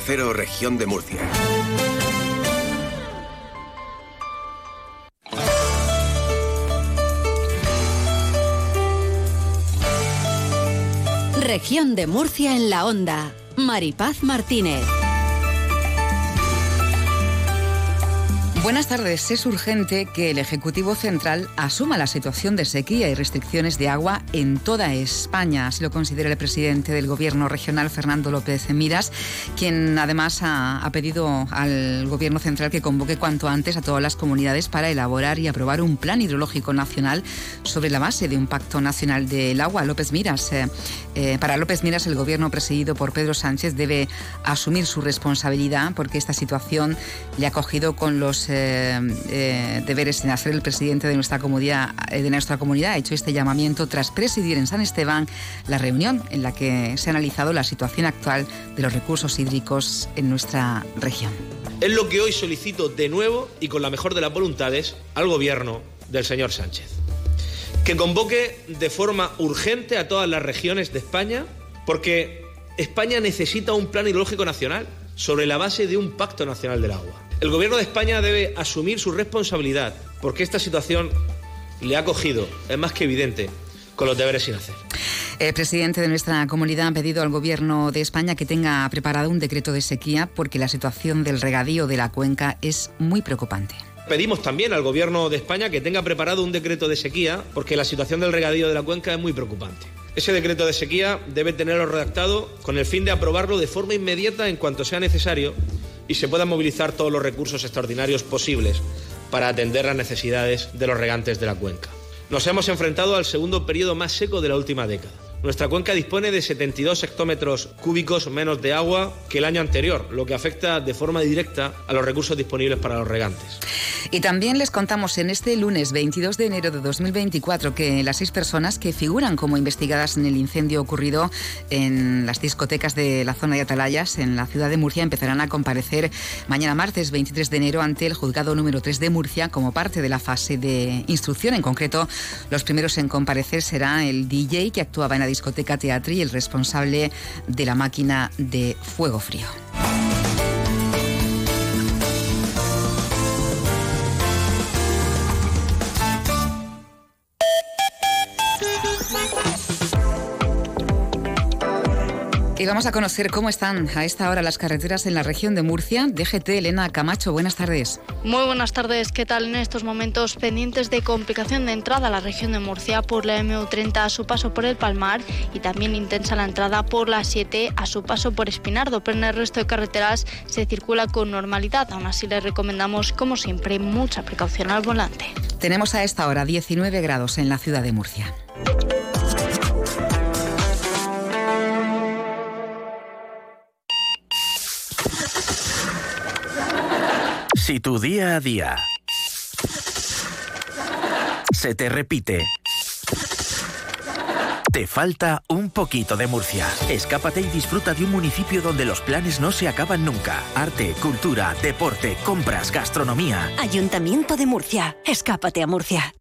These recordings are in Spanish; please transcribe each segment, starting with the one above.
Región de Murcia. Región de Murcia en la Onda. Maripaz Martínez. Buenas tardes. Es urgente que el Ejecutivo Central asuma la situación de sequía y restricciones de agua en toda España. Así lo considera el presidente del Gobierno regional, Fernando López Miras, quien además ha, pedido al Gobierno Central que convoque cuanto antes a todas las comunidades para elaborar y aprobar un plan hidrológico nacional sobre la base de un pacto nacional del agua. López Miras, eh, eh, para López Miras, el Gobierno presidido por Pedro Sánchez debe asumir su responsabilidad porque esta situación le ha cogido con los eh, eh, deberes sin hacer el presidente de nuestra comunidad, eh, de nuestra comunidad ha hecho este llamamiento tras presidir en San Esteban la reunión en la que se ha analizado la situación actual de los recursos hídricos en nuestra región. Es lo que hoy solicito de nuevo y con la mejor de las voluntades al gobierno del señor Sánchez. Que convoque de forma urgente a todas las regiones de España porque España necesita un plan hidrológico nacional sobre la base de un pacto nacional del agua. El Gobierno de España debe asumir su responsabilidad porque esta situación le ha cogido, es más que evidente, con los deberes sin hacer. El presidente de nuestra comunidad ha pedido al Gobierno de España que tenga preparado un decreto de sequía porque la situación del regadío de la cuenca es muy preocupante. Pedimos también al Gobierno de España que tenga preparado un decreto de sequía porque la situación del regadío de la cuenca es muy preocupante. Ese decreto de sequía debe tenerlo redactado con el fin de aprobarlo de forma inmediata en cuanto sea necesario y se puedan movilizar todos los recursos extraordinarios posibles para atender las necesidades de los regantes de la cuenca. Nos hemos enfrentado al segundo periodo más seco de la última década. Nuestra cuenca dispone de 72 hectómetros cúbicos menos de agua que el año anterior, lo que afecta de forma directa a los recursos disponibles para los regantes. Y también les contamos en este lunes 22 de enero de 2024 que las seis personas que figuran como investigadas en el incendio ocurrido en las discotecas de la zona de Atalayas, en la ciudad de Murcia, empezarán a comparecer mañana martes 23 de enero ante el juzgado número 3 de Murcia como parte de la fase de instrucción. En concreto, los primeros en comparecer será el DJ que actuaba en la discoteca Teatri y el responsable de la máquina de fuego frío. Y vamos a conocer cómo están a esta hora las carreteras en la región de Murcia. DGT Elena Camacho, buenas tardes. Muy buenas tardes. ¿Qué tal en estos momentos pendientes de complicación de entrada a la región de Murcia por la MU30 a su paso por el Palmar y también intensa la entrada por la 7 a su paso por Espinardo, pero en el resto de carreteras se circula con normalidad. Aún así les recomendamos, como siempre, mucha precaución al volante. Tenemos a esta hora 19 grados en la ciudad de Murcia. Si tu día a día se te repite, te falta un poquito de Murcia. Escápate y disfruta de un municipio donde los planes no se acaban nunca. Arte, cultura, deporte, compras, gastronomía. Ayuntamiento de Murcia. Escápate a Murcia.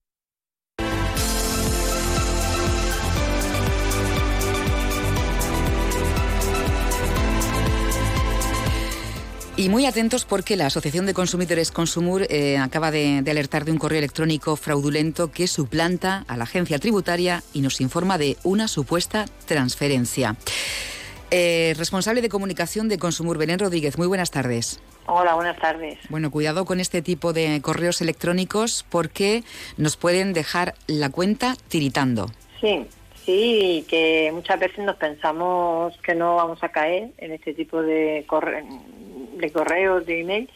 Y muy atentos porque la Asociación de Consumidores Consumur eh, acaba de, alertar de un correo electrónico fraudulento que suplanta a la agencia tributaria y nos informa de una supuesta transferencia. Eh, responsable de comunicación de Consumur, Belén Rodríguez, muy buenas tardes. Hola, buenas tardes. Bueno, cuidado con este tipo de correos electrónicos porque nos pueden dejar la cuenta tiritando. Sí, sí, que muchas veces nos pensamos que no vamos a caer en este tipo de, correos de correos, de email,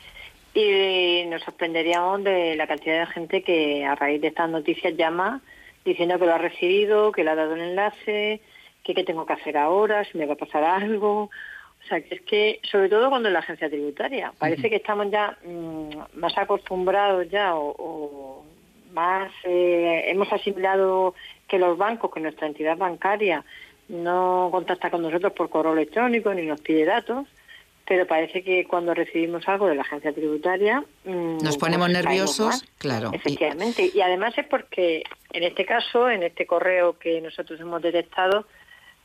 y nos sorprenderíamos de la cantidad de gente que a raíz de estas noticias llama diciendo que lo ha recibido, que le ha dado un enlace, que qué tengo que hacer ahora, si me va a pasar algo. O sea, que es que, sobre todo cuando es la agencia tributaria, parece que estamos ya mm, más acostumbrados ya o, más eh, hemos asimilado que los bancos, que nuestra entidad bancaria no contacta con nosotros por correo electrónico ni nos pide datos pero parece que cuando recibimos algo de la agencia tributaria... Mm, nos ponemos nerviosos, claro. Efectivamente, y... además es porque en este caso, en este correo que nosotros hemos detectado,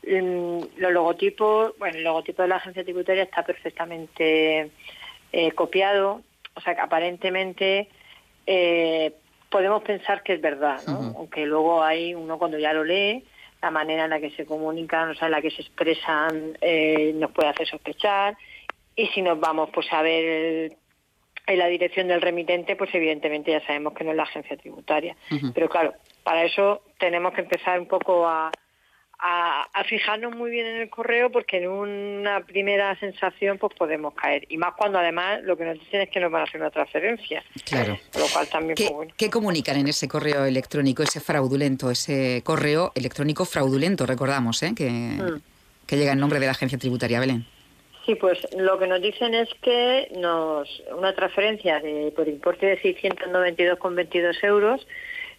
Mm, los logotipos, bueno, el logotipo de la agencia tributaria está perfectamente eh, copiado, o sea que aparentemente eh, podemos pensar que es verdad, ¿no? Aunque luego hay uno cuando ya lo lee, la manera en la que se comunican, o sea, en la que se expresan, eh, nos puede hacer sospechar. Y si nos vamos pues a ver en la dirección del remitente, pues evidentemente ya sabemos que no es la agencia tributaria. Pero claro, para eso tenemos que empezar un poco a, a, fijarnos muy bien en el correo porque en una primera sensación pues podemos caer. Y más cuando además lo que nos dicen es que nos van a hacer una transferencia. Claro. Lo cual también ¿Qué, pues, ¿Qué comunican en ese correo electrónico, ese fraudulento, ese correo electrónico fraudulento, recordamos, ¿eh? que, mm. que llega en nombre de la agencia tributaria Belén? Sí, pues lo que nos dicen es que nos una transferencia de, por importe de 692,22 euros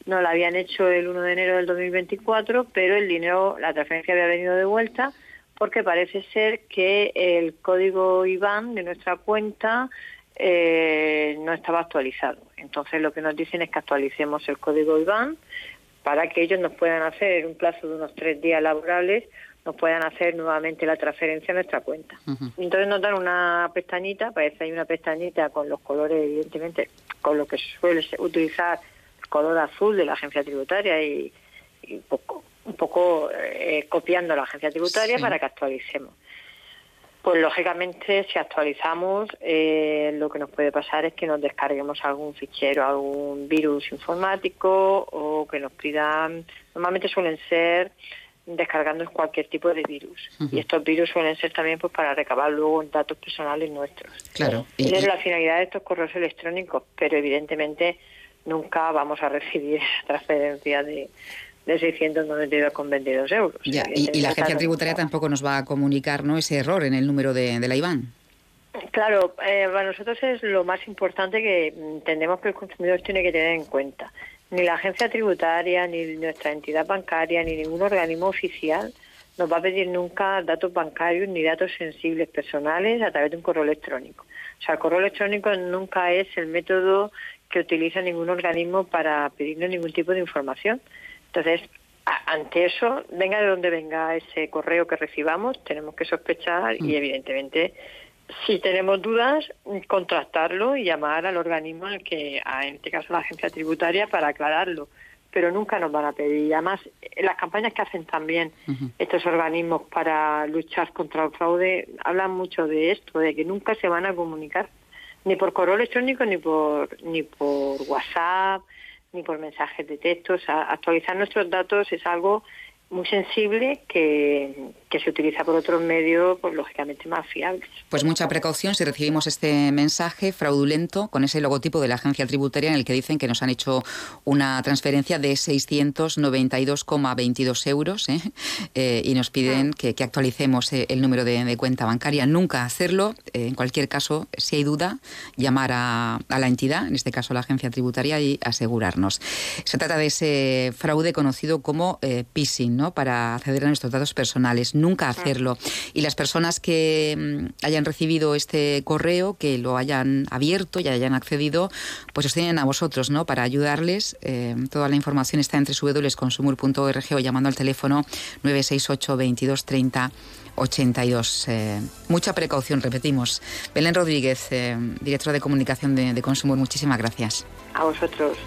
no la habían hecho el 1 de enero del 2024, pero el dinero, la transferencia había venido de vuelta porque parece ser que el código IBAN de nuestra cuenta eh, no estaba actualizado. Entonces lo que nos dicen es que actualicemos el código IBAN para que ellos nos puedan hacer en un plazo de unos tres días laborables nos puedan hacer nuevamente la transferencia a nuestra cuenta. Entonces nos dan una pestañita, parece hay una pestañita con los colores, evidentemente, con lo que suele utilizar color azul de la agencia tributaria y, un poco, un poco eh, copiando la agencia tributaria para que actualicemos. Pues lógicamente si actualizamos eh, lo que nos puede pasar es que nos descarguemos algún fichero, algún virus informático o que nos pidan, normalmente suelen ser descargando cualquier tipo de virus. Y estos virus suelen ser también pues para recabar luego datos personales nuestros. Claro. Esa es la finalidad de estos correos electrónicos, pero evidentemente nunca vamos a recibir transferencia de, de 692,22 euros. y, la agencia tributaria tampoco nos va a comunicar ¿no? ese error en el número de, la IBAN. Claro, eh, para nosotros es lo más importante que entendemos que el consumidor tiene que tener en cuenta. Ni la agencia tributaria, ni nuestra entidad bancaria, ni ningún organismo oficial nos va a pedir nunca datos bancarios ni datos sensibles personales a través de un correo electrónico. O sea, el correo electrónico nunca es el método que utiliza ningún organismo para pedirnos ningún tipo de información. Entonces, ante eso, venga de donde venga ese correo que recibamos, tenemos que sospechar y mm. evidentemente si tenemos dudas, contrastarlo y llamar al organismo, en, que, en este caso la agencia tributaria, para aclararlo. Pero nunca nos van a pedir. Además, las campañas que hacen también estos organismos para luchar contra el fraude hablan mucho de esto, de que nunca se van a comunicar ni por correo electrónico, ni por, ni por WhatsApp, ni por mensajes de texto. actualizar nuestros datos es algo muy sensible que, que se utiliza por otros medios, pues lógicamente más fiables. Pues mucha precaución si recibimos este mensaje fraudulento con ese logotipo de la agencia tributaria en el que dicen que nos han hecho una transferencia de 692,22 euros ¿eh? Eh, y nos piden ah. que, actualicemos eh, el número de, cuenta bancaria. Nunca hacerlo. en cualquier caso, si hay duda, llamar a, a la entidad, en este caso la agencia tributaria, y asegurarnos. Se trata de ese fraude conocido como phishing, ¿no? Para acceder a nuestros datos personales nunca hacerlo. Y las personas que mm, hayan recibido este correo, que lo hayan abierto y hayan accedido, pues os tienen a vosotros, ¿no? Para ayudarles. Eh, toda la información está entre www.consumur.org o llamando al teléfono 968 22 30 82. mucha precaución, repetimos. Belén Rodríguez, eh, directora de comunicación de, de Consumur, muchísimas gracias. A vosotros.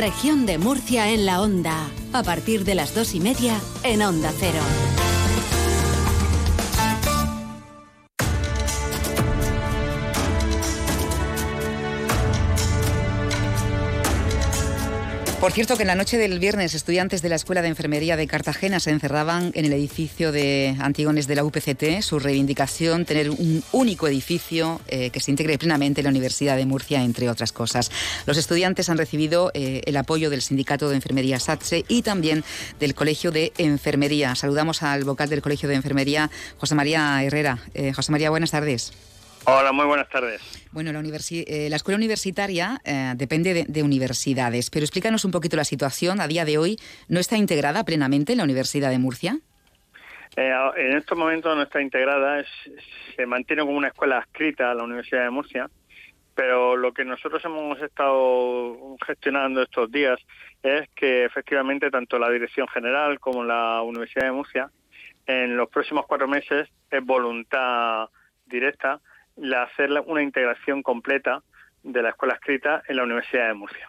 Región de Murcia en la onda. A partir de las dos y media en Onda Cero. Por cierto, que en la noche del viernes estudiantes de la Escuela de Enfermería de Cartagena se encerraban en el edificio de Antigones de la UPCT. Su reivindicación, tener un único edificio eh, que se integre plenamente en la Universidad de Murcia, entre otras cosas. Los estudiantes han recibido eh, el apoyo del Sindicato de Enfermería SATSE y también del Colegio de Enfermería. Saludamos al vocal del Colegio de Enfermería, José María Herrera. Eh, José María, buenas tardes. Hola, muy buenas tardes. Bueno, la, eh, la escuela universitaria eh, depende de, universidades, pero explícanos un poquito la situación. A día de hoy, ¿no está integrada plenamente en la Universidad de Murcia? Eh, en estos momentos no está integrada, se mantiene como una escuela adscrita a la Universidad de Murcia pero lo que nosotros hemos estado gestionando estos días es que efectivamente tanto la Dirección General como la Universidad de Murcia en los próximos cuatro meses es voluntad directa la hacer una integración completa de la escuela escrita en la Universidad de Murcia.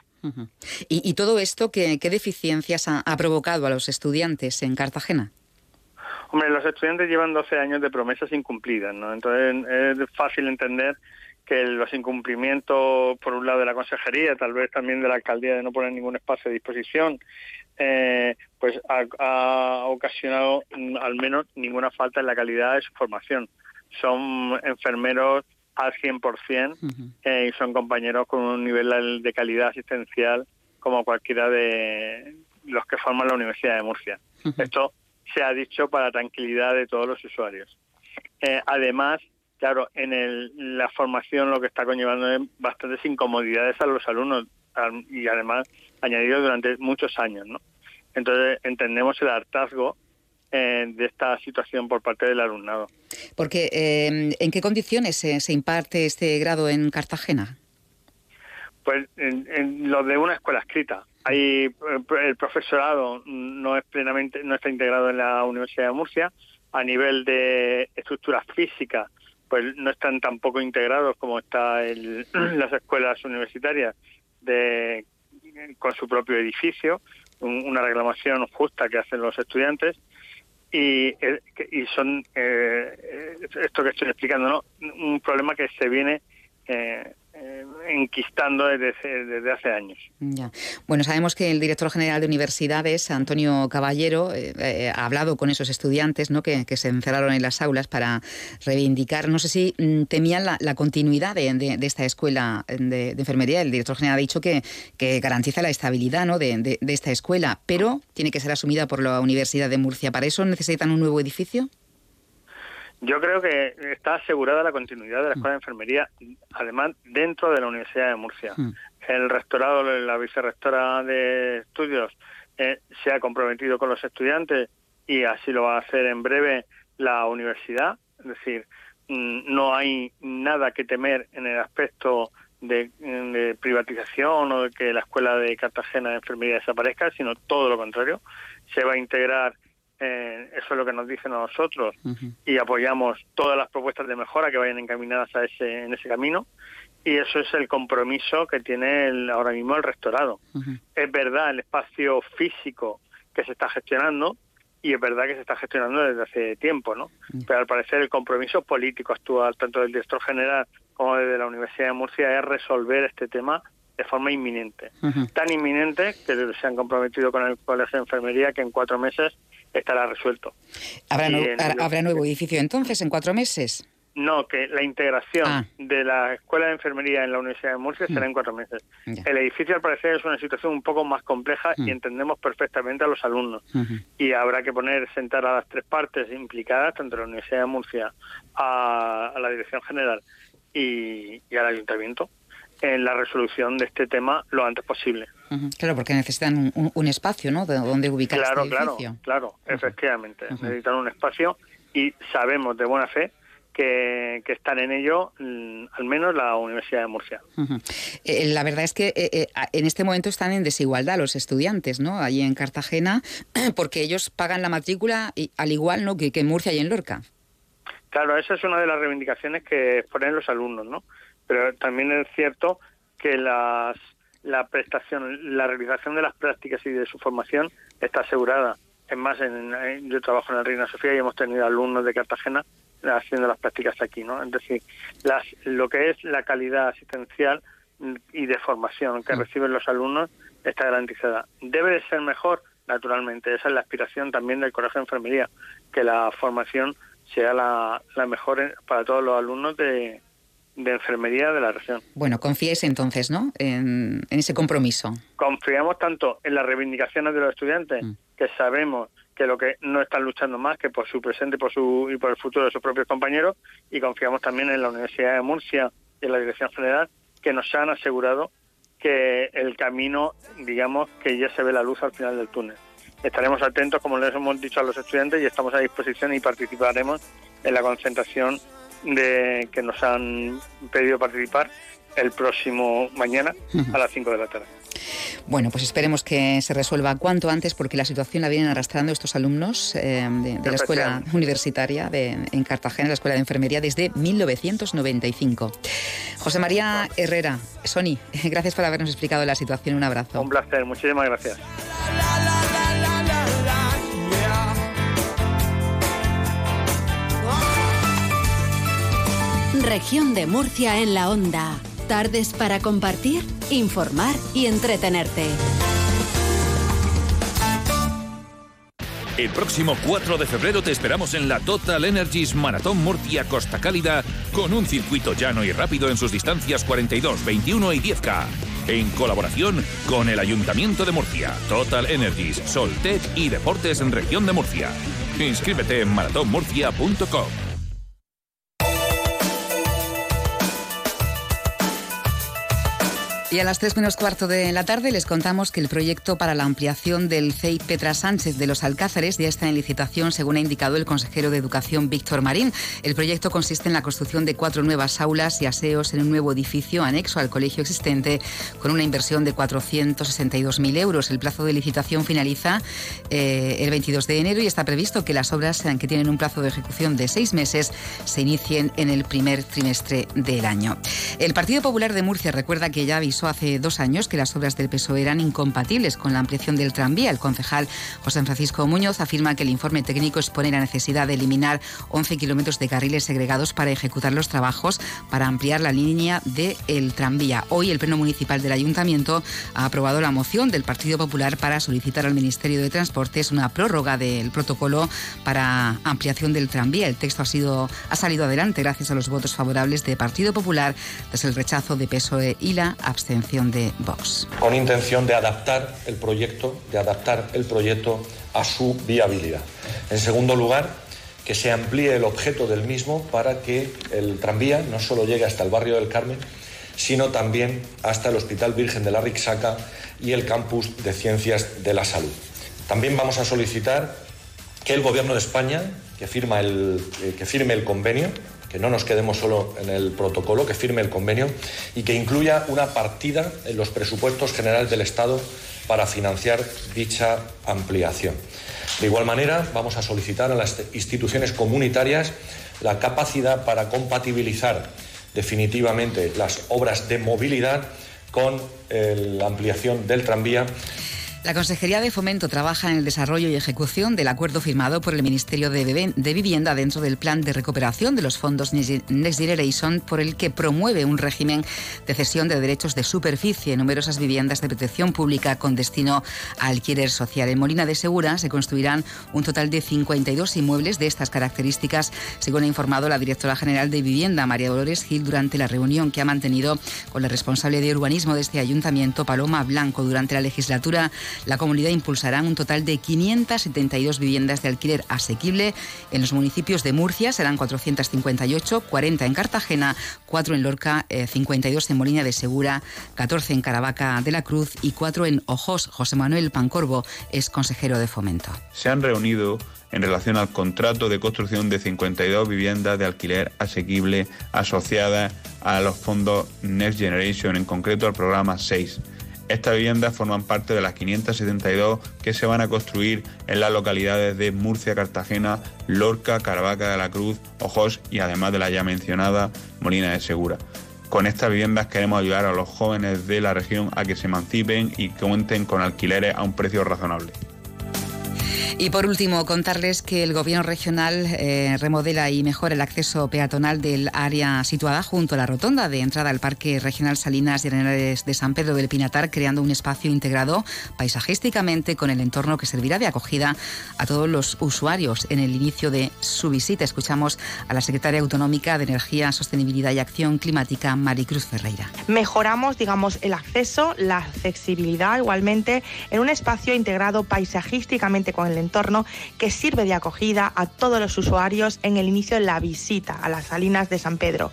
¿Y, todo esto qué, deficiencias ha, provocado a los estudiantes en Cartagena? Hombre, los estudiantes llevan 12 años de promesas incumplidas, ¿no? Entonces es fácil entender que los incumplimientos, por un lado, de la consejería, tal vez también de la alcaldía de no poner ningún espacio a disposición, eh, pues ha, ocasionado mm, al menos ninguna falta en la calidad de su formación. Son enfermeros al 100% eh, y son compañeros con un nivel de calidad asistencial como cualquiera de los que forman la Universidad de Murcia. Esto se ha dicho para tranquilidad de todos los usuarios. Eh, además, claro, en la formación lo que está conllevando es bastantes incomodidades a los alumnos y además añadido durante muchos años, ¿no? Entonces entendemos el hartazgo eh, de esta situación por parte del alumnado. Porque, eh, ¿en qué condiciones se, imparte este grado en Cartagena? Pues en, lo de una escuela escrita. Hay, eh, el profesorado no es plenamente, no está integrado en la Universidad de Murcia. A nivel de estructura física, pues no están tampoco integrados como está el, las escuelas universitarias de, con su propio edificio, una reclamación justa que hacen los estudiantes y, eh, y son eh, esto que estoy explicando no un problema que se viene eh, eh, enquistando desde, desde, hace años. Ya. Bueno, sabemos que el director general de universidades, Antonio Caballero, eh, eh, ha hablado con esos estudiantes ¿no? que, se encerraron en las aulas para reivindicar, no sé si mm, temían la, continuidad de, esta escuela de, enfermería. El director general ha dicho que, que garantiza la estabilidad ¿no? de esta escuela, pero tiene que ser asumida por la Universidad de Murcia. ¿Para eso necesitan un nuevo edificio? Yo creo que está asegurada la continuidad de la Escuela de Enfermería, además dentro de la Universidad de Murcia. Mm. El rectorado, la vicerrectora de estudios, eh, se ha comprometido con los estudiantes y así lo va a hacer en breve la universidad. Es decir, mm, no hay nada que temer en el aspecto de, de, privatización o de que la Escuela de Cartagena de Enfermería desaparezca, sino todo lo contrario. Se va a integrar eh, eso es lo que nos dicen a nosotros y apoyamos todas las propuestas de mejora que vayan encaminadas a ese, en ese camino y eso es el compromiso que tiene ahora mismo el rectorado. Es verdad el espacio físico que se está gestionando y es verdad que se está gestionando desde hace tiempo, ¿no? Pero al parecer el compromiso político actual, tanto del director general como desde la Universidad de Murcia, es resolver este tema de forma inminente. Tan inminente que se han comprometido con el Colegio de Enfermería que en cuatro meses estará resuelto. ¿Habrá, nuevo edificio entonces en cuatro meses? No, que la integración ah. de la Escuela de Enfermería en la Universidad de Murcia será en mm. cuatro meses. El edificio, al parecer, es una situación un poco más compleja y mm. entendemos perfectamente a los alumnos. Y habrá que poner, sentar a las tres partes implicadas, tanto la Universidad de Murcia, a, la Dirección General y al Ayuntamiento, en la resolución de este tema lo antes posible. Claro, porque necesitan un, espacio, ¿no? De donde ubicar claro, este edificio. Claro, claro, efectivamente. Necesitan un espacio y sabemos de buena fe que, están en ello, mm, al menos la Universidad de Murcia. Eh, la verdad es que eh, eh, en este momento están en desigualdad los estudiantes, ¿no? Allí en Cartagena, porque ellos pagan la matrícula y, al igual ¿no? que, que en Murcia y en Lorca. Claro, esa es una de las reivindicaciones que ponen los alumnos, ¿no? Pero también es cierto que las la prestación, la realización de las prácticas y de su formación está asegurada. Es más, en, yo trabajo en la Reina Sofía y hemos tenido alumnos de Cartagena haciendo las prácticas aquí, ¿no? Es decir, las, lo que es la calidad asistencial y de formación que mm. reciben los alumnos está garantizada. Debe de ser mejor, naturalmente. Esa es la aspiración también del Colegio de Enfermería, que la formación sea la, la mejor para todos los alumnos de, de enfermería de la región. Bueno, confíes entonces, ¿no? En, ese compromiso. Confiamos tanto en las reivindicaciones de los estudiantes, mm. que sabemos que lo que no están luchando más que por su presente por su, y por el futuro de sus propios compañeros, y confiamos también en la Universidad de Murcia y en la Dirección General, que nos han asegurado que el camino, digamos, que ya se ve la luz al final del túnel. Estaremos atentos, como les hemos dicho a los estudiantes, y estamos a disposición y participaremos en la concentración de que nos han pedido participar el próximo mañana a las 5 de la tarde. Bueno, pues esperemos que se resuelva cuanto antes porque la situación la vienen arrastrando estos alumnos eh, de, la escuela universitaria en Cartagena, la escuela de enfermería, desde 1995. José María Herrera, Sony, gracias por habernos explicado la situación. Un abrazo. Un placer, muchísimas gracias. Región de Murcia en la onda. Tardes para compartir, informar y entretenerte. El próximo 4 de febrero te esperamos en la Total Energies Maratón Murcia Costa Cálida con un circuito llano y rápido en sus distancias 42, 21 y 10K. En colaboración con el Ayuntamiento de Murcia, Total Energies, Soltech y Deportes en Región de Murcia. Inscríbete en maratonmurcia.com. Y a las 3 menos cuarto de la tarde les contamos que el proyecto para la ampliación del CEI Petra Sánchez de los Alcázares ya está en licitación, según ha indicado el consejero de Educación Víctor Marín. El proyecto consiste en la construcción de cuatro nuevas aulas y aseos en un nuevo edificio anexo al colegio existente, con una inversión de 462.000 euros. El plazo de licitación finaliza eh, el 22 de enero y está previsto que las obras, que tienen un plazo de ejecución de seis meses, se inicien en el primer trimestre del año. El Partido Popular de Murcia recuerda que ya avisó hace dos años que las obras del PSOE eran incompatibles con la ampliación del tranvía. El concejal José Francisco Muñoz afirma que el informe técnico expone la necesidad de eliminar 11 kilómetros de carriles segregados para ejecutar los trabajos para ampliar la línea del tranvía. Hoy el Pleno Municipal del Ayuntamiento ha aprobado la moción del Partido Popular para solicitar al Ministerio de Transportes una prórroga del protocolo para ampliación del tranvía. El texto ha, sido, ha salido adelante gracias a los votos favorables de Partido Popular tras el rechazo de PSOE y la abstención de Vox. Con intención de adaptar el proyecto, de adaptar el proyecto a su viabilidad. En segundo lugar, que se amplíe el objeto del mismo para que el tranvía no solo llegue hasta el barrio del Carmen, sino también hasta el Hospital Virgen de la Rixaca y el Campus de Ciencias de la Salud. También vamos a solicitar que el Gobierno de España, que, firma el, eh, que firme el convenio, que no nos quedemos solo en el protocolo, que firme el convenio y que incluya una partida en los presupuestos generales del Estado para financiar dicha ampliación. De igual manera, vamos a solicitar a las instituciones comunitarias la capacidad para compatibilizar definitivamente las obras de movilidad con la ampliación del tranvía la Consejería de Fomento trabaja en el desarrollo y ejecución del acuerdo firmado por el Ministerio de, Vivienda dentro del plan de recuperación de los fondos Next Generation, por el que promueve un régimen de cesión de derechos de superficie en numerosas viviendas de protección pública con destino a alquiler social. En Molina de Segura se construirán un total de 52 inmuebles de estas características, según ha informado la directora general de Vivienda, María Dolores Gil, durante la reunión que ha mantenido con la responsable de urbanismo de este ayuntamiento, Paloma Blanco, durante la legislatura la comunidad impulsará un total de 572 viviendas de alquiler asequible en los municipios de Murcia, serán 458, 40 en Cartagena, 4 en Lorca, 52 eh, en Molina de Segura, 14 en Caravaca de la Cruz y 4 en Ojos. José Manuel Pancorbo es consejero de fomento. Se han reunido en relación al contrato de construcción de 52 viviendas de alquiler asequible asociadas a los fondos Next Generation, en concreto al programa 6 estas viviendas forman parte de las 572 que se van a construir en las localidades de Murcia, Cartagena, Lorca, Caravaca de la Cruz, Ojos y además de la ya mencionada Molina de Segura. Con estas viviendas queremos ayudar a los jóvenes de la región a que se emancipen y cuenten con alquileres a un precio razonable. Y por último, contarles que el Gobierno regional eh, remodela y mejora el acceso peatonal del área situada junto a la rotonda de entrada al Parque Regional Salinas y Arenales de San Pedro del Pinatar, creando un espacio integrado paisajísticamente con el entorno que servirá de acogida a todos los usuarios en el inicio de su visita. Escuchamos a la secretaria autonómica de Energía, Sostenibilidad y Acción Climática, Maricruz Ferreira. Mejoramos, digamos, el acceso, la accesibilidad igualmente en un espacio integrado paisajísticamente con el entorno que sirve de acogida a todos los usuarios en el inicio de la visita a las salinas de San Pedro.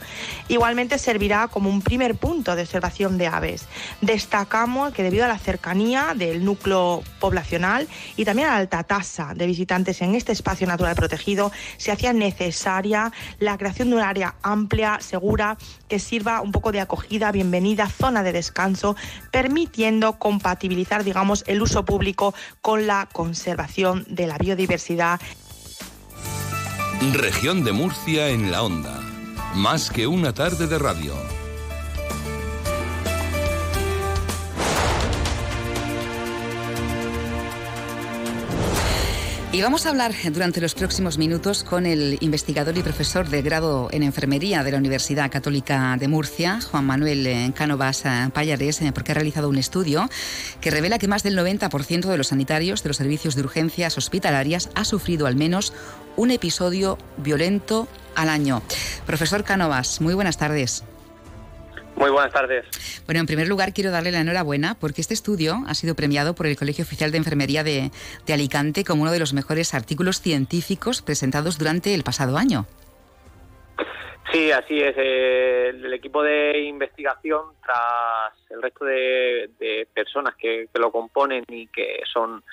Igualmente servirá como un primer punto de observación de aves. Destacamos que debido a la cercanía del núcleo poblacional y también a la alta tasa de visitantes en este espacio natural protegido, se hacía necesaria la creación de un área amplia, segura, que sirva un poco de acogida, bienvenida, zona de descanso, permitiendo compatibilizar, digamos, el uso público con la conservación de la biodiversidad. Región de Murcia en la onda. Más que una tarde de radio. Y vamos a hablar durante los próximos minutos con el investigador y profesor de grado en enfermería de la Universidad Católica de Murcia, Juan Manuel eh, Cánovas eh, Payares, eh, porque ha realizado un estudio que revela que más del 90% de los sanitarios de los servicios de urgencias hospitalarias ha sufrido al menos un episodio violento al año. Profesor Cánovas, muy buenas tardes. Muy buenas tardes. Bueno, en primer lugar quiero darle la enhorabuena porque este estudio ha sido premiado por el Colegio Oficial de Enfermería de, Alicante como uno de los mejores artículos científicos presentados durante el pasado año. Sí, así es. Eh, el equipo de investigación, tras el resto de, personas que, lo componen y que son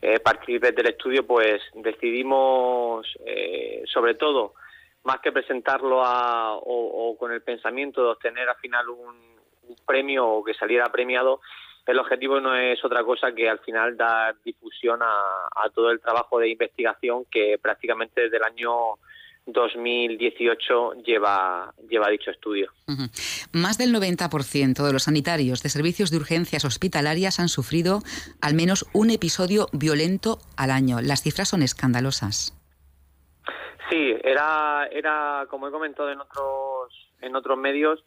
eh, partícipes del estudio, pues decidimos, eh, sobre todo, más que presentarlo a, o, con el pensamiento de obtener al final un, premio o que saliera premiado, el objetivo no es otra cosa que al final dar difusión a, todo el trabajo de investigación que prácticamente desde el año 2018 lleva, lleva dicho estudio. Más del 90% de los sanitarios de servicios de urgencias hospitalarias han sufrido al menos un episodio violento al año. Las cifras son escandalosas. Sí, era, era como he comentado en otros, en otros medios,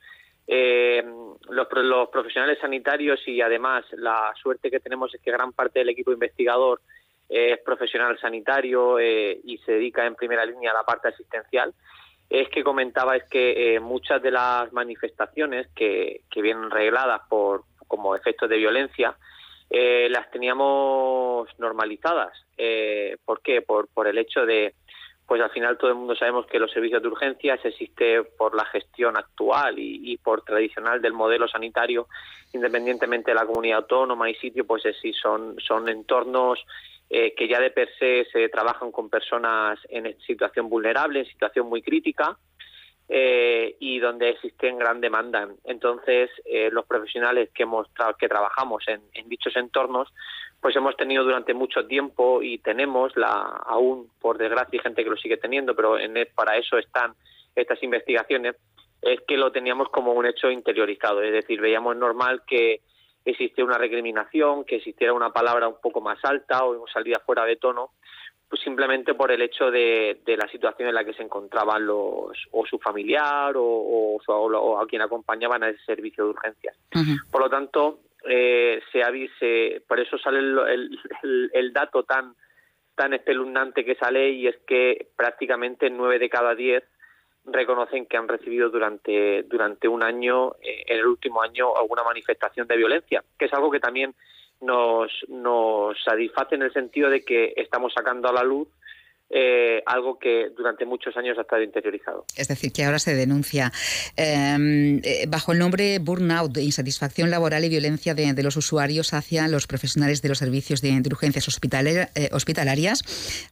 eh, los, los, profesionales sanitarios y además la suerte que tenemos es que gran parte del equipo investigador es profesional sanitario eh, y se dedica en primera línea a la parte asistencial. Es que comentaba es que eh, muchas de las manifestaciones que, que vienen regladas por como efectos de violencia las teníamos normalizadas. ¿Por qué? Por, por el hecho de pues al final todo el mundo sabemos que los servicios de urgencias existe por la gestión actual y, por tradicional del modelo sanitario, independientemente de la comunidad autónoma y sitio, pues sí son, son entornos eh, que ya de per se se trabajan con personas en situación vulnerable, en situación muy crítica, eh, y donde existen gran demanda. Entonces, eh, los profesionales que hemos que trabajamos en, dichos entornos, pues hemos tenido durante mucho tiempo y tenemos la aún por desgracia hay gente que lo sigue teniendo, pero en, para eso están estas investigaciones es que lo teníamos como un hecho interiorizado, es decir, veíamos normal que existiera una recriminación, que existiera una palabra un poco más alta o salida fuera de tono, pues simplemente por el hecho de, la situación en la que se encontraban los o su familiar o, o, a quien acompañaban a ese servicio de urgencias. Por lo tanto, eh, se avise, por eso sale el, dato tan tan espeluznante que sale y es que prácticamente nueve de cada diez reconocen que han recibido durante durante un año, eh, en el último año, alguna manifestación de violencia, que es algo que también nos, nos satisface en el sentido de que estamos sacando a la luz eh, algo que durante muchos años ha estado interiorizado. Es decir, que ahora se denuncia em, eh, bajo el nombre burnout, insatisfacción laboral y violencia de, los usuarios hacia los profesionales de los servicios de, urgencias eh, hospitalarias.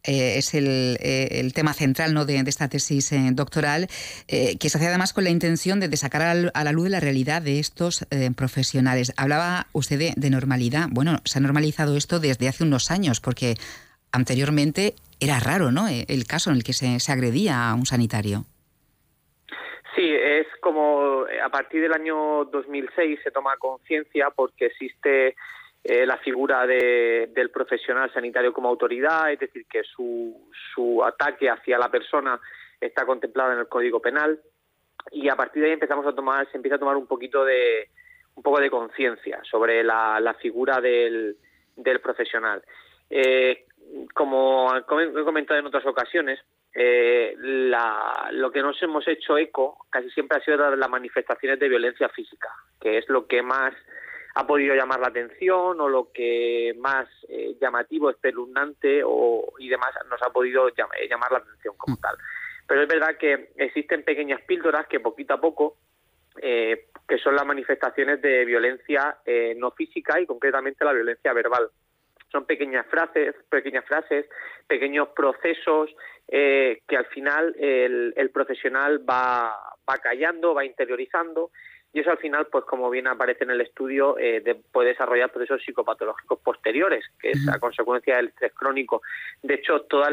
es el, tema central ¿no? de, esta tesis doctoral, que se hace además con la intención de, sacar a la, luz la realidad de estos profesionales. Hablaba usted de normalidad. Bueno, se ha normalizado esto desde hace unos años, porque anteriormente era raro, ¿no? Eh, el caso en el que se, agredía a un sanitario. Sí, es como eh, a partir del año 2006 se toma conciencia porque existe eh, la figura del profesional sanitario como autoridad, es decir, que su, su ataque hacia la persona está contemplado en el Código Penal y a partir de ahí empezamos a tomar, se empieza a tomar un poquito de un poco de conciencia sobre la, la, figura del, del profesional. Eh, como he comentado en otras ocasiones, eh, lo que nos hemos hecho eco casi siempre ha sido las manifestaciones de violencia física, que es lo que más ha podido llamar la atención o lo que más eh, llamativo, espeluznante o, y demás nos ha podido eh, llamar la atención como tal. Pero es verdad que existen pequeñas píldoras que poquito a poco eh, que son las manifestaciones de violencia eh, no física y concretamente la violencia verbal. Son pequeñas frases, pequeñas frases, pequeños procesos eh, que al final el, profesional va, va callando, va interiorizando y eso al final, pues como bien aparece en el estudio, puede desarrollar procesos psicopatológicos posteriores, que es a consecuencia del estrés crónico. De hecho, todos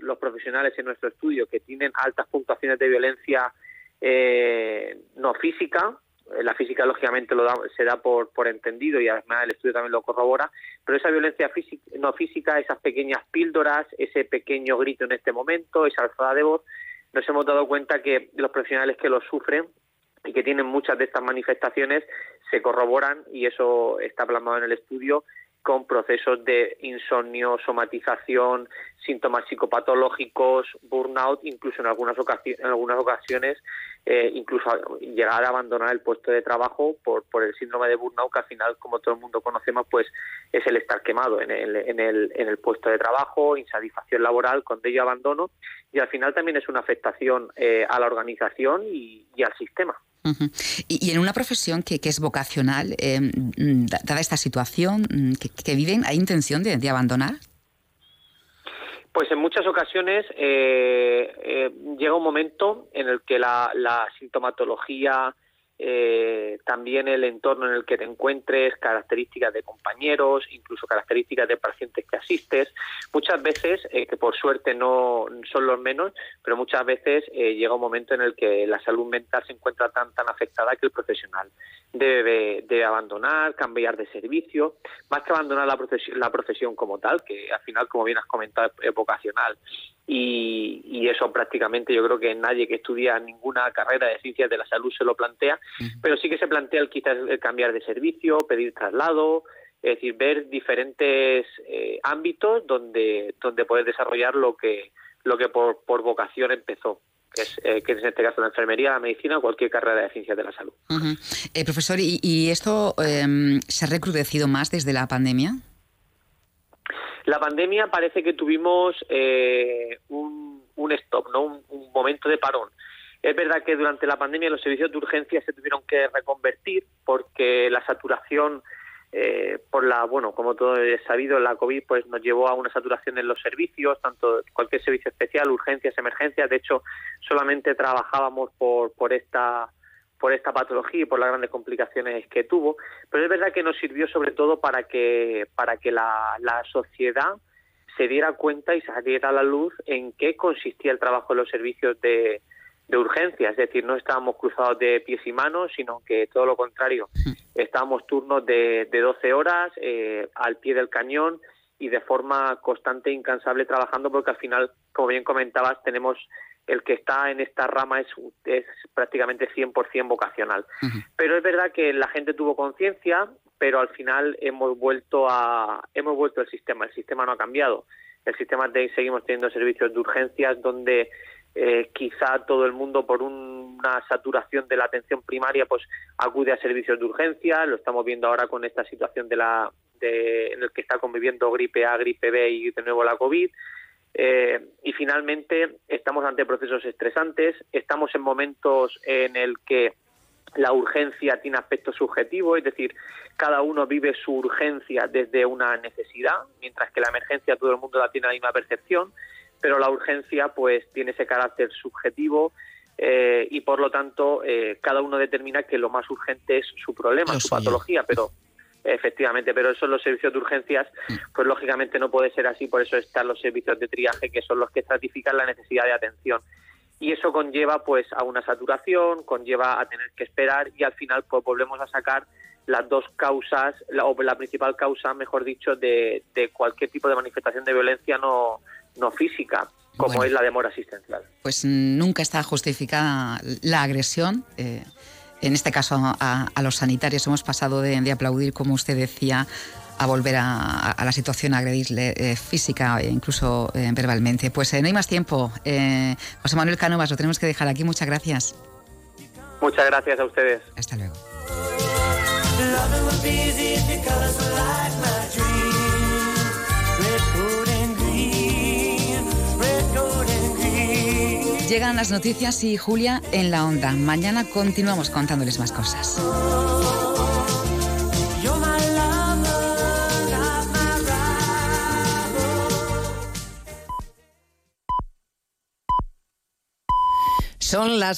los profesionales en nuestro estudio que tienen altas puntuaciones de violencia eh, no física, eh, la física lógicamente lo se da por, por entendido y además el estudio también lo corrobora, pero esa violencia física, no física, esas pequeñas píldoras, ese pequeño grito en este momento, esa alzada de voz, nos hemos dado cuenta que los profesionales que lo sufren y que tienen muchas de estas manifestaciones se corroboran y eso está plasmado en el estudio con procesos de insomnio, somatización, síntomas psicopatológicos, burnout, incluso en algunas ocasiones, en algunas ocasiones eh, incluso llegar a abandonar el puesto de trabajo por, por el síndrome de burnout, que al final, como todo el mundo conocemos, pues es el estar quemado en el, en el, en el puesto de trabajo, insatisfacción laboral, con ello abandono, y al final también es una afectación eh, a la organización y al sistema y, en una profesión que, es vocacional, eh, mm, dada esta situación mm, que, viven, ¿hay intención de, abandonar? Pues en muchas ocasiones eh, eh, llega un momento en el que la sintomatología eh, también el entorno en el que te encuentres, características de compañeros, incluso características de pacientes que asistes. Muchas veces, eh, que por suerte no son los menos, pero muchas veces eh, llega un momento en el que la salud mental se encuentra tan tan afectada que el profesional debe, debe abandonar, cambiar de servicio, más que abandonar la profesión, la profesión como tal, que al final, como bien has comentado, es vocacional y, eso prácticamente yo creo que nadie que estudia ninguna carrera de ciencias de la salud se lo plantea, pero sí que se plantea el quizás el cambiar de servicio, pedir traslado, es decir, ver diferentes eh, ámbitos donde, donde poder desarrollar lo que, lo que por, por vocación empezó. Que es, eh, que en este caso la enfermería, la medicina o cualquier carrera de ciencias de la salud. Eh, profesor, ¿y, y esto em, se ha recrudecido más desde la pandemia? La pandemia parece que tuvimos eh, un, stop, ¿no? Un, momento de parón. Es verdad que durante la pandemia los servicios de urgencia se tuvieron que reconvertir porque la saturación eh, por la, bueno, como todo es sabido, la COVID pues nos llevó a una saturación en los servicios, tanto cualquier servicio especial, urgencias, emergencias. De hecho, solamente trabajábamos por, por esta por esta patología y por las grandes complicaciones que tuvo, pero es verdad que nos sirvió sobre todo para que, para que la, la sociedad se diera cuenta y saliera a la luz en qué consistía el trabajo de los servicios de, de urgencia, es decir, no estábamos cruzados de pies y manos, sino que todo lo contrario, estábamos turnos de, de 12 horas eh, al pie del cañón y de forma constante e incansable trabajando porque al final, como bien comentabas, tenemos el que está en esta rama es, es prácticamente 100% vocacional. Pero es verdad que la gente tuvo conciencia, pero al final hemos vuelto a hemos vuelto al sistema, el sistema no ha cambiado. El sistema de seguimos teniendo servicios de urgencias donde eh, quizá todo el mundo por una saturación de la atención primaria pues acude a servicios de urgencia, lo estamos viendo ahora con esta situación de la de, en el que está conviviendo gripe A, gripe B y de nuevo la COVID. Eh, y finalmente estamos ante procesos estresantes, estamos en momentos en el que la urgencia tiene aspectos subjetivos, es decir, cada uno vive su urgencia desde una necesidad, mientras que la emergencia todo el mundo la tiene la misma percepción, pero la urgencia pues tiene ese carácter subjetivo eh, y por lo tanto eh, cada uno determina que lo más urgente es su problema, su patología, pero Efectivamente, pero eso en los servicios de urgencias, mm. pues lógicamente no puede ser así, por eso están los servicios de triaje, que son los que estratifican la necesidad de atención. Y eso conlleva pues a una saturación, conlleva a tener que esperar y al final pues volvemos a sacar las dos causas, la, o la principal causa, mejor dicho, de, de cualquier tipo de manifestación de violencia no, no física, como es la demora asistencial. Pues nunca está justificada la agresión. Eh en este caso a, los sanitarios. Hemos pasado de, aplaudir, como usted decía, a volver a, la situación, a agredirle eh, física e incluso eh, verbalmente. Pues eh, no hay más tiempo. José Manuel Cánovas, lo tenemos que dejar aquí. Muchas gracias. Muchas gracias a ustedes. Hasta luego. Llegan las noticias y Julia en la onda. Mañana continuamos contándoles más cosas. Son las